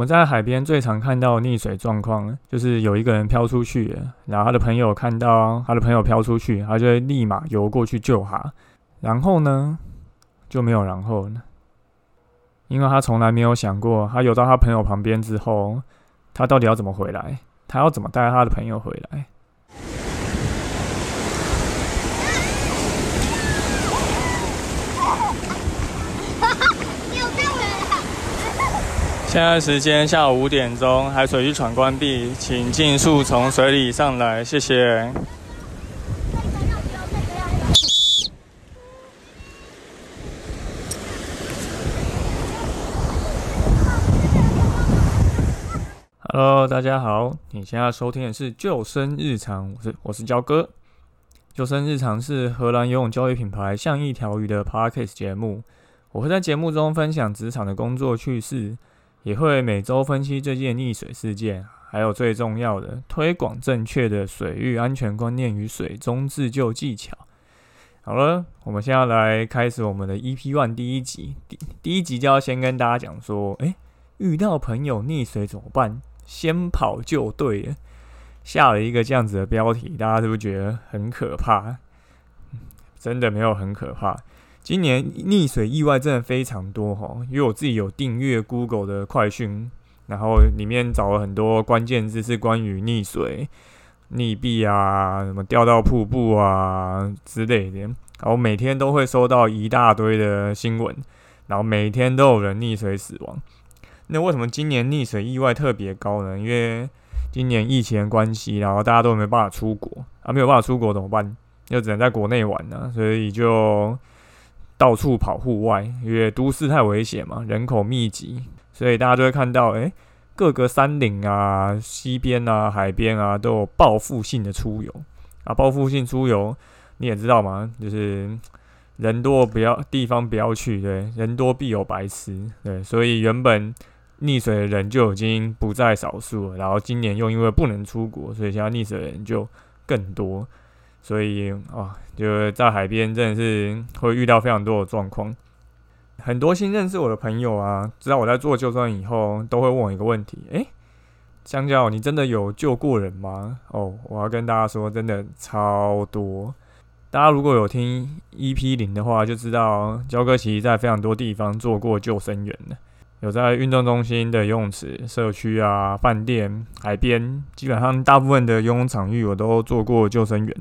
我们在海边最常看到溺水状况，就是有一个人飘出去，然后他的朋友看到他的朋友飘出去，他就会立马游过去救他。然后呢，就没有然后了，因为他从来没有想过，他游到他朋友旁边之后，他到底要怎么回来？他要怎么带他的朋友回来？现在时间下午五点钟，海水浴场关闭，请尽速从水里上来，谢谢。Hello，大家好，你现在收听的是救生日常，我是我是焦哥。救生日常是荷兰游泳教育品牌像一条鱼的 Podcast 节目，我会在节目中分享职场的工作趣事。也会每周分析这件溺水事件，还有最重要的推广正确的水域安全观念与水中自救技巧。好了，我们现在来开始我们的 EP One 第一集。第第一集就要先跟大家讲说，诶，遇到朋友溺水怎么办？先跑就对了。下了一个这样子的标题，大家是不是觉得很可怕？真的没有很可怕。今年溺水意外真的非常多哈，因为我自己有订阅 Google 的快讯，然后里面找了很多关键字是关于溺水、溺毙啊、什么掉到瀑布啊之类的，然后每天都会收到一大堆的新闻，然后每天都有人溺水死亡。那为什么今年溺水意外特别高呢？因为今年疫情关系，然后大家都没办法出国啊，没有办法出国怎么办？又只能在国内玩呢，所以就。到处跑户外，因为都市太危险嘛，人口密集，所以大家就会看到，哎，各个山岭啊、溪边啊、海边啊，都有报复性的出游啊。报复性出游，你也知道吗？就是人多不要地方不要去，对，人多必有白痴，对，所以原本溺水的人就已经不在少数了，然后今年又因为不能出国，所以现在溺水的人就更多。所以啊，就在海边真的是会遇到非常多的状况。很多新认识我的朋友啊，知道我在做救生以后，都会问我一个问题：诶，香蕉，你真的有救过人吗？哦，我要跟大家说，真的超多。大家如果有听 EP 零的话，就知道焦哥其实在非常多地方做过救生员的，有在运动中心的游泳池、社区啊、饭店、海边，基本上大部分的游泳场域我都做过救生员。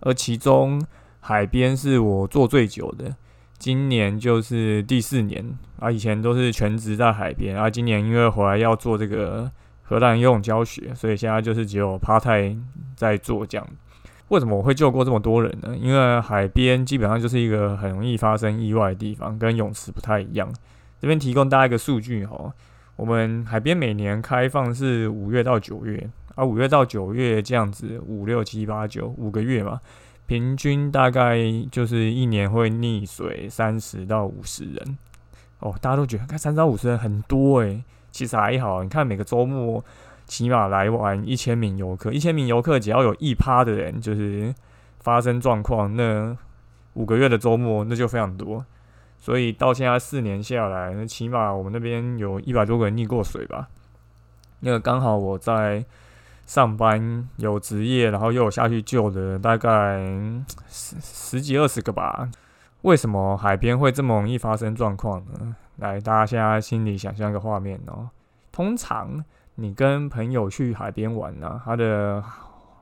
而其中海边是我做最久的，今年就是第四年啊。以前都是全职在海边，啊，今年因为回来要做这个荷兰游泳教学，所以现在就是只有趴太在做这样。为什么我会救过这么多人呢？因为海边基本上就是一个很容易发生意外的地方，跟泳池不太一样。这边提供大家一个数据哈，我们海边每年开放是五月到九月。啊，五月到九月这样子，五六七八九五个月嘛，平均大概就是一年会溺水三十到五十人。哦，大家都觉得看三十到五十人很多诶，其实还好。你看每个周末起码来玩一千名游客，一千名游客只要有一趴的人就是发生状况，那五个月的周末那就非常多。所以到现在四年下来，那起码我们那边有一百多个人溺过水吧。那个刚好我在。上班有职业，然后又有下去救的，大概十十几二十个吧。为什么海边会这么容易发生状况呢？来，大家现在心里想象一个画面哦。通常你跟朋友去海边玩呢，他的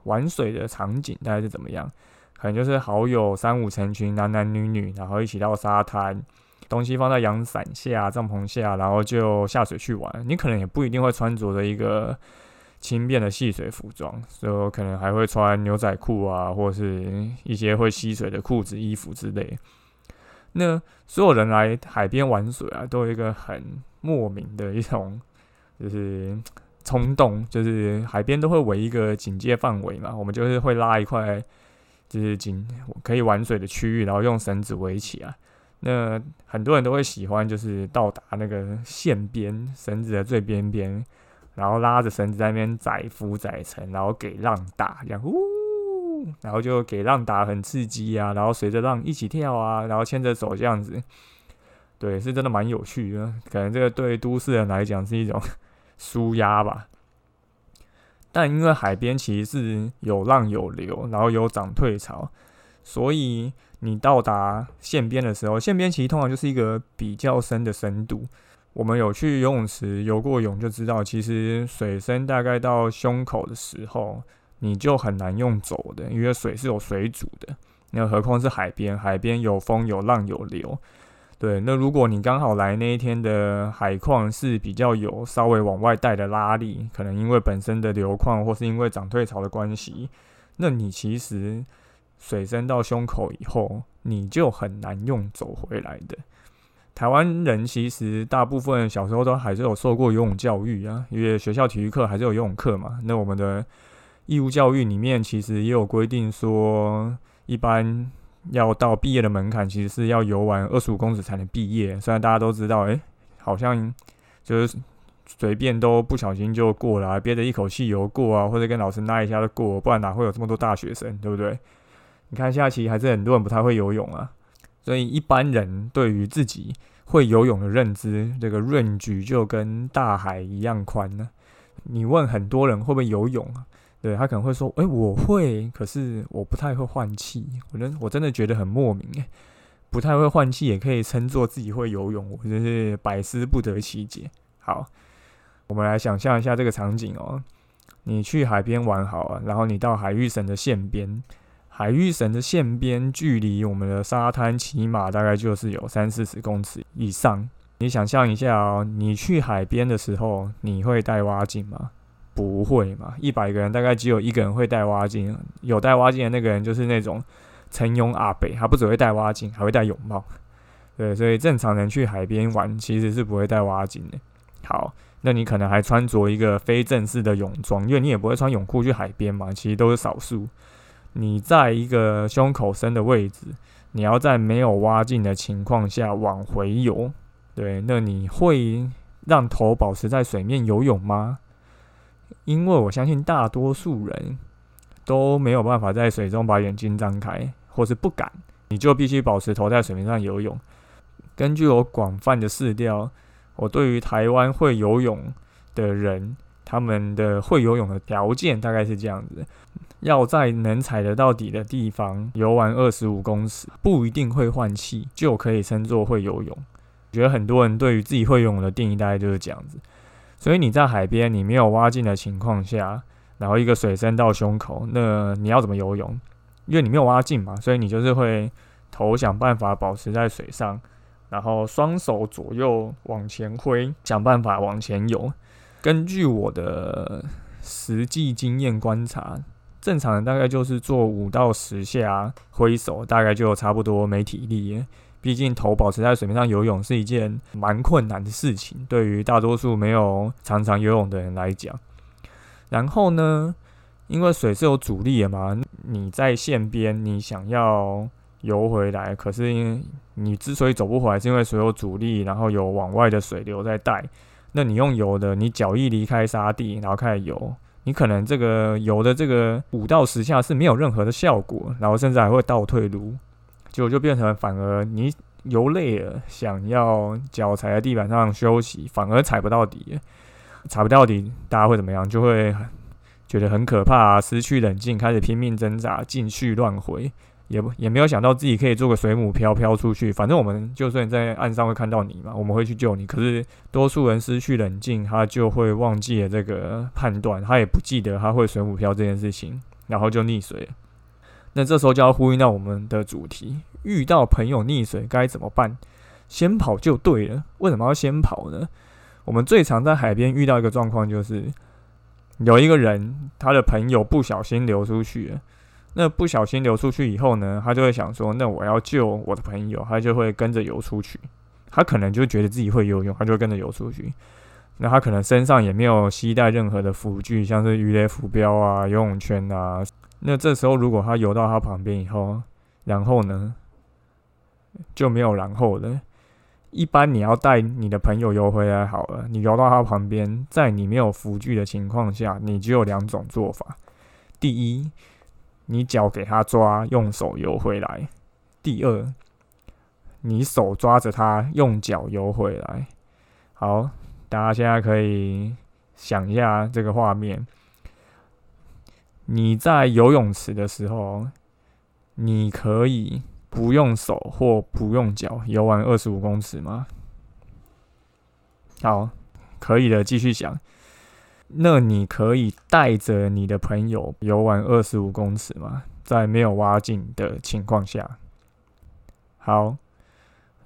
玩水的场景大概是怎么样？可能就是好友三五成群，男男女女，然后一起到沙滩，东西放在阳伞下、帐篷下，然后就下水去玩。你可能也不一定会穿着的一个。轻便的戏水服装，所以我可能还会穿牛仔裤啊，或者是一些会吸水的裤子、衣服之类。那所有人来海边玩水啊，都有一个很莫名的一种，就是冲动，就是海边都会围一个警戒范围嘛，我们就是会拉一块就是警可以玩水的区域，然后用绳子围起来。那很多人都会喜欢，就是到达那个线边，绳子的最边边。然后拉着绳子在那边载浮载沉，然后给浪打，这样呜，然后就给浪打很刺激啊，然后随着浪一起跳啊，然后牵着手这样子，对，是真的蛮有趣的。可能这个对都市人来讲是一种舒压吧。但因为海边其实是有浪有流，然后有涨退潮，所以你到达线边的时候，线边其实通常就是一个比较深的深度。我们有去游泳池游过泳，就知道其实水深大概到胸口的时候，你就很难用走的，因为水是有水阻的。那何况是海边，海边有风有浪有流。对，那如果你刚好来那一天的海况是比较有稍微往外带的拉力，可能因为本身的流况或是因为涨退潮的关系，那你其实水深到胸口以后，你就很难用走回来的。台湾人其实大部分小时候都还是有受过游泳教育啊，因为学校体育课还是有游泳课嘛。那我们的义务教育里面其实也有规定说，一般要到毕业的门槛，其实是要游完二十五公尺才能毕业。虽然大家都知道，诶，好像就是随便都不小心就过了，憋着一口气游过啊，或者跟老师拉一下就过，不然哪会有这么多大学生，对不对？你看，下棋还是很多人不太会游泳啊。所以一般人对于自己会游泳的认知，这个 range 就跟大海一样宽呢。你问很多人会不会游泳啊？对他可能会说：“诶，我会，可是我不太会换气。”我真我真的觉得很莫名诶，不太会换气也可以称作自己会游泳，我真是百思不得其解。好，我们来想象一下这个场景哦，你去海边玩好啊，然后你到海域省的线边。海域绳的线边距离我们的沙滩起码大概就是有三四十公尺以上。你想象一下哦，你去海边的时候，你会带蛙镜吗？不会嘛？一百个人大概只有一个人会带蛙镜。有带蛙镜的那个人就是那种陈庸阿北，他不只会带蛙镜，还会戴泳帽。对，所以正常人去海边玩其实是不会带蛙镜的。好，那你可能还穿着一个非正式的泳装，因为你也不会穿泳裤去海边嘛。其实都是少数。你在一个胸口深的位置，你要在没有挖进的情况下往回游，对，那你会让头保持在水面游泳吗？因为我相信大多数人都没有办法在水中把眼睛张开，或是不敢，你就必须保持头在水面上游泳。根据我广泛的试调，我对于台湾会游泳的人，他们的会游泳的条件大概是这样子。要在能踩得到底的地方游完二十五公尺，不一定会换气就可以称作会游泳。我觉得很多人对于自己会游泳的定义大概就是这样子。所以你在海边，你没有蛙镜的情况下，然后一个水深到胸口，那你要怎么游泳？因为你没有蛙镜嘛，所以你就是会头想办法保持在水上，然后双手左右往前挥，想办法往前游。根据我的实际经验观察。正常的大概就是做五到十下挥手，大概就差不多没体力。毕竟头保持在水面上游泳是一件蛮困难的事情，对于大多数没有常常游泳的人来讲。然后呢，因为水是有阻力的嘛，你在线边你想要游回来，可是因为你之所以走不回来，是因为水有阻力，然后有往外的水流在带。那你用游的，你脚一离开沙地，然后开始游。你可能这个游的这个五到十下是没有任何的效果，然后甚至还会倒退路，结果就变成反而你游累了，想要脚踩在地板上休息，反而踩不到底，踩不到底，大家会怎么样？就会觉得很可怕，失去冷静，开始拼命挣扎，进去乱回。也不也没有想到自己可以做个水母漂漂出去，反正我们就算在岸上会看到你嘛，我们会去救你。可是多数人失去冷静，他就会忘记了这个判断，他也不记得他会水母漂这件事情，然后就溺水了。那这时候就要呼应到我们的主题：遇到朋友溺水该怎么办？先跑就对了。为什么要先跑呢？我们最常在海边遇到一个状况，就是有一个人他的朋友不小心流出去了。那不小心流出去以后呢，他就会想说：“那我要救我的朋友。”他就会跟着游出去。他可能就觉得自己会游泳，他就会跟着游出去。那他可能身上也没有携带任何的浮具，像是鱼雷浮标啊、游泳圈啊。那这时候如果他游到他旁边以后，然后呢就没有然后了。一般你要带你的朋友游回来好了，你游到他旁边，在你没有浮具的情况下，你只有两种做法。第一。你脚给他抓，用手游回来。第二，你手抓着他，用脚游回来。好，大家现在可以想一下这个画面：你在游泳池的时候，你可以不用手或不用脚游完二十五公尺吗？好，可以的，继续想。那你可以带着你的朋友游玩二十五公尺吗？在没有挖井的情况下。好，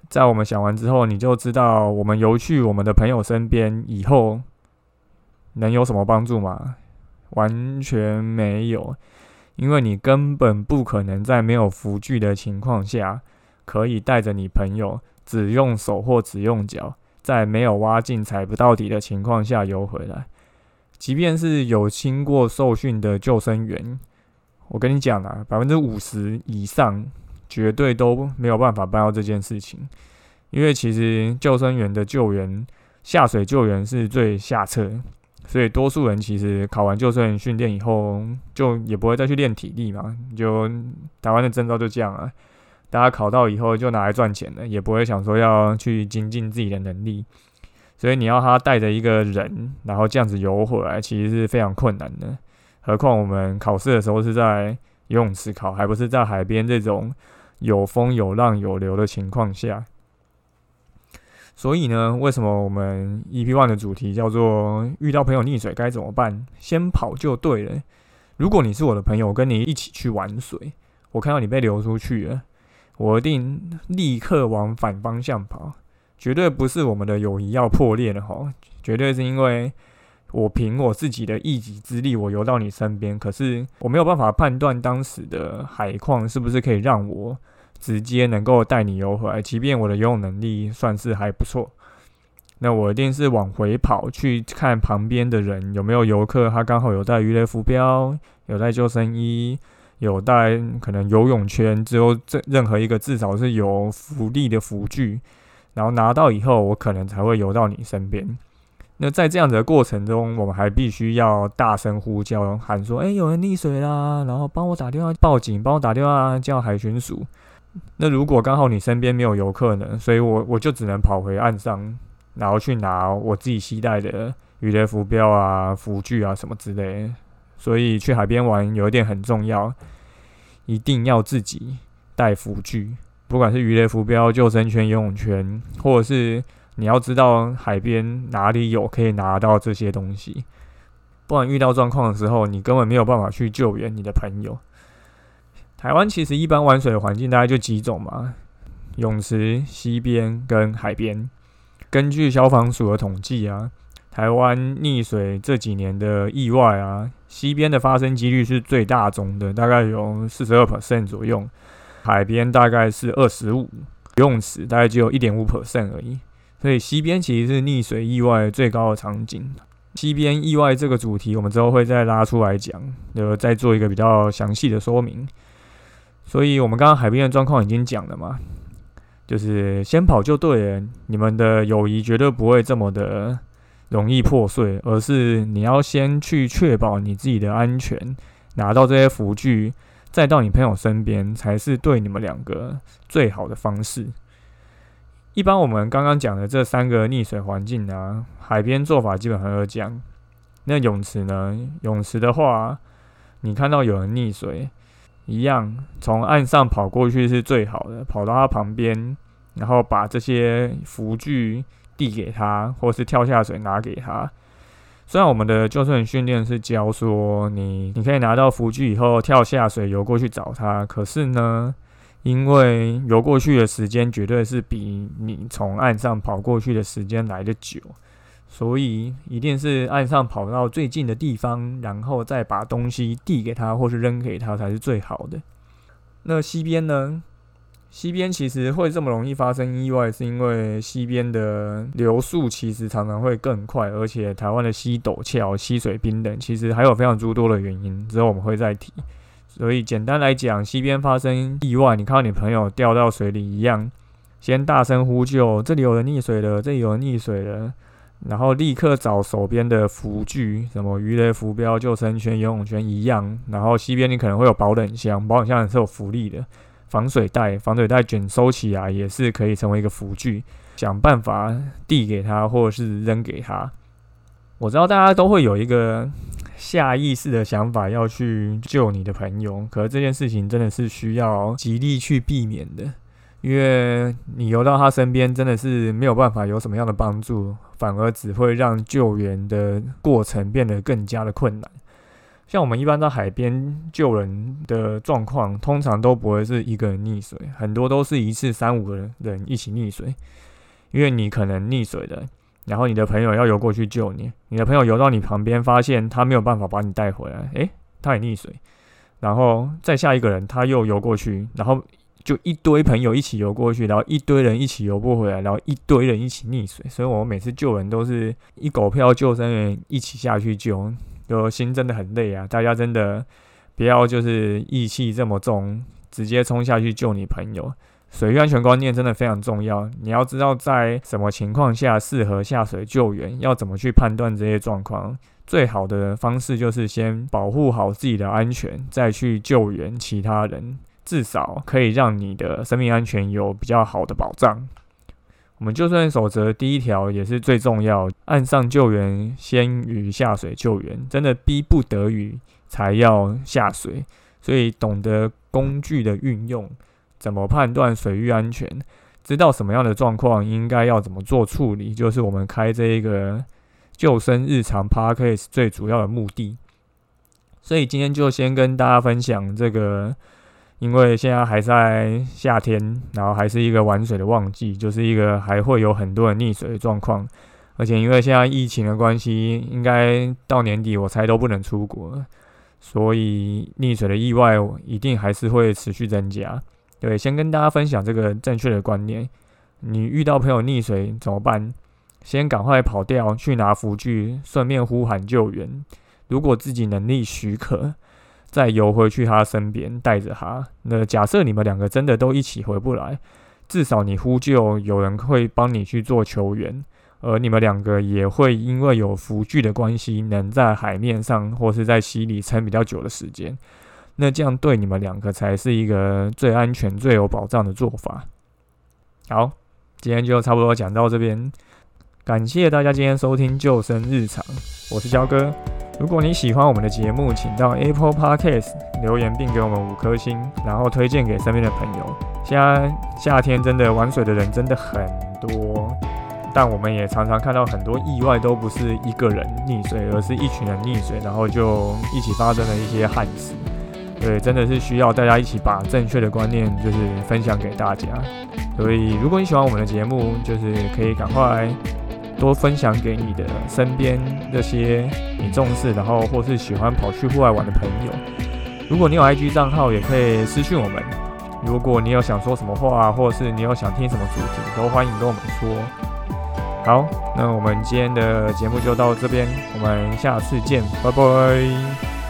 在我们想完之后，你就知道我们游去我们的朋友身边以后能有什么帮助吗？完全没有，因为你根本不可能在没有浮具的情况下，可以带着你朋友只用手或只用脚，在没有挖进踩不到底的情况下游回来。即便是有经过受训的救生员，我跟你讲啊，百分之五十以上绝对都没有办法办到这件事情。因为其实救生员的救援下水救援是最下策，所以多数人其实考完救生员训练以后，就也不会再去练体力嘛。就台湾的证照就这样啊，大家考到以后就拿来赚钱了，也不会想说要去精进自己的能力。所以你要他带着一个人，然后这样子游回来，其实是非常困难的。何况我们考试的时候是在游泳池考，还不是在海边这种有风有浪有流的情况下。所以呢，为什么我们 EP One 的主题叫做遇到朋友溺水该怎么办？先跑就对了。如果你是我的朋友，我跟你一起去玩水，我看到你被流出去了，我一定立刻往反方向跑。绝对不是我们的友谊要破裂了哈，绝对是因为我凭我自己的一己之力，我游到你身边，可是我没有办法判断当时的海况是不是可以让我直接能够带你游回来，即便我的游泳能力算是还不错，那我一定是往回跑去看旁边的人有没有游客，他刚好有带鱼雷浮标，有带救生衣，有带可能游泳圈，只有这任何一个至少是有浮力的浮具。然后拿到以后，我可能才会游到你身边。那在这样的过程中，我们还必须要大声呼叫，喊说：“哎，有人溺水啦！”然后帮我打电话报警，帮我打电话叫海巡署。那如果刚好你身边没有游客呢？所以我我就只能跑回岸上，然后去拿我自己携带的鱼雷浮标啊、浮具啊什么之类。所以去海边玩有一点很重要，一定要自己带浮具。不管是鱼雷浮标、救生圈、游泳圈，或者是你要知道海边哪里有可以拿到这些东西，不然遇到状况的时候，你根本没有办法去救援你的朋友。台湾其实一般玩水的环境大概就几种嘛，泳池、溪边跟海边。根据消防署的统计啊，台湾溺水这几年的意外啊，溪边的发生几率是最大宗的，大概有四十二 percent 左右。海边大概是二十五，游泳池大概只有一点五 percent 而已，所以西边其实是溺水意外最高的场景。西边意外这个主题，我们之后会再拉出来讲，就再做一个比较详细的说明。所以我们刚刚海边的状况已经讲了嘛，就是先跑就对了，你们的友谊绝对不会这么的容易破碎，而是你要先去确保你自己的安全，拿到这些浮具。再到你朋友身边，才是对你们两个最好的方式。一般我们刚刚讲的这三个溺水环境啊，海边做法基本上都这样。那泳池呢？泳池的话，你看到有人溺水，一样从岸上跑过去是最好的，跑到他旁边，然后把这些浮具递给他，或是跳下水拿给他。虽然我们的救生员训练是教说你你可以拿到浮具以后跳下水游过去找他，可是呢，因为游过去的时间绝对是比你从岸上跑过去的时间来的久，所以一定是岸上跑到最近的地方，然后再把东西递给他或是扔给他才是最好的。那西边呢？溪边其实会这么容易发生意外，是因为溪边的流速其实常常会更快，而且台湾的溪陡峭、溪水冰冷，其实还有非常诸多的原因，之后我们会再提。所以简单来讲，溪边发生意外，你看到你朋友掉到水里一样，先大声呼救，这里有人溺水了，这里有人溺水了，然后立刻找手边的浮具，什么鱼雷浮标、救生圈、游泳圈一样，然后溪边你可能会有保冷箱，保冷箱也是有浮力的。防水袋，防水袋卷收起来也是可以成为一个浮具，想办法递给他或者是扔给他。我知道大家都会有一个下意识的想法要去救你的朋友，可是这件事情真的是需要极力去避免的，因为你游到他身边真的是没有办法有什么样的帮助，反而只会让救援的过程变得更加的困难。像我们一般在海边救人的状况，通常都不会是一个人溺水，很多都是一次三五个人一起溺水，因为你可能溺水的，然后你的朋友要游过去救你，你的朋友游到你旁边，发现他没有办法把你带回来，诶，他也溺水，然后再下一个人他又游过去，然后就一堆朋友一起游过去，然后一堆人一起游不回来，然后一堆人一起溺水，所以我们每次救人都是一狗票救生员一起下去救。就心真的很累啊！大家真的不要就是义气这么重，直接冲下去救你朋友。水域安全观念真的非常重要，你要知道在什么情况下适合下水救援，要怎么去判断这些状况。最好的方式就是先保护好自己的安全，再去救援其他人，至少可以让你的生命安全有比较好的保障。我们救生守则第一条也是最重要，岸上救援先于下水救援，真的逼不得已才要下水。所以懂得工具的运用，怎么判断水域安全，知道什么样的状况应该要怎么做处理，就是我们开这一个救生日常 p a r k a s 最主要的目的。所以今天就先跟大家分享这个。因为现在还在夏天，然后还是一个玩水的旺季，就是一个还会有很多人溺水的状况。而且因为现在疫情的关系，应该到年底我猜都不能出国，所以溺水的意外一定还是会持续增加。对，先跟大家分享这个正确的观念。你遇到朋友溺水怎么办？先赶快跑掉，去拿浮具，顺便呼喊救援。如果自己能力许可。再游回去他身边，带着他。那假设你们两个真的都一起回不来，至少你呼救，有人会帮你去做求援，而你们两个也会因为有浮具的关系，能在海面上或是在溪里撑比较久的时间。那这样对你们两个才是一个最安全、最有保障的做法。好，今天就差不多讲到这边，感谢大家今天收听救生日常，我是焦哥。如果你喜欢我们的节目，请到 Apple Podcast 留言并给我们五颗星，然后推荐给身边的朋友。现在夏天真的玩水的人真的很多，但我们也常常看到很多意外，都不是一个人溺水，而是一群人溺水，然后就一起发生了一些憾事。对，真的是需要大家一起把正确的观念就是分享给大家。所以，如果你喜欢我们的节目，就是可以赶快。多分享给你的身边那些你重视，然后或是喜欢跑去户外玩的朋友。如果你有 IG 账号，也可以私讯我们。如果你有想说什么话，或者是你有想听什么主题，都欢迎跟我们说。好，那我们今天的节目就到这边，我们下次见，拜拜。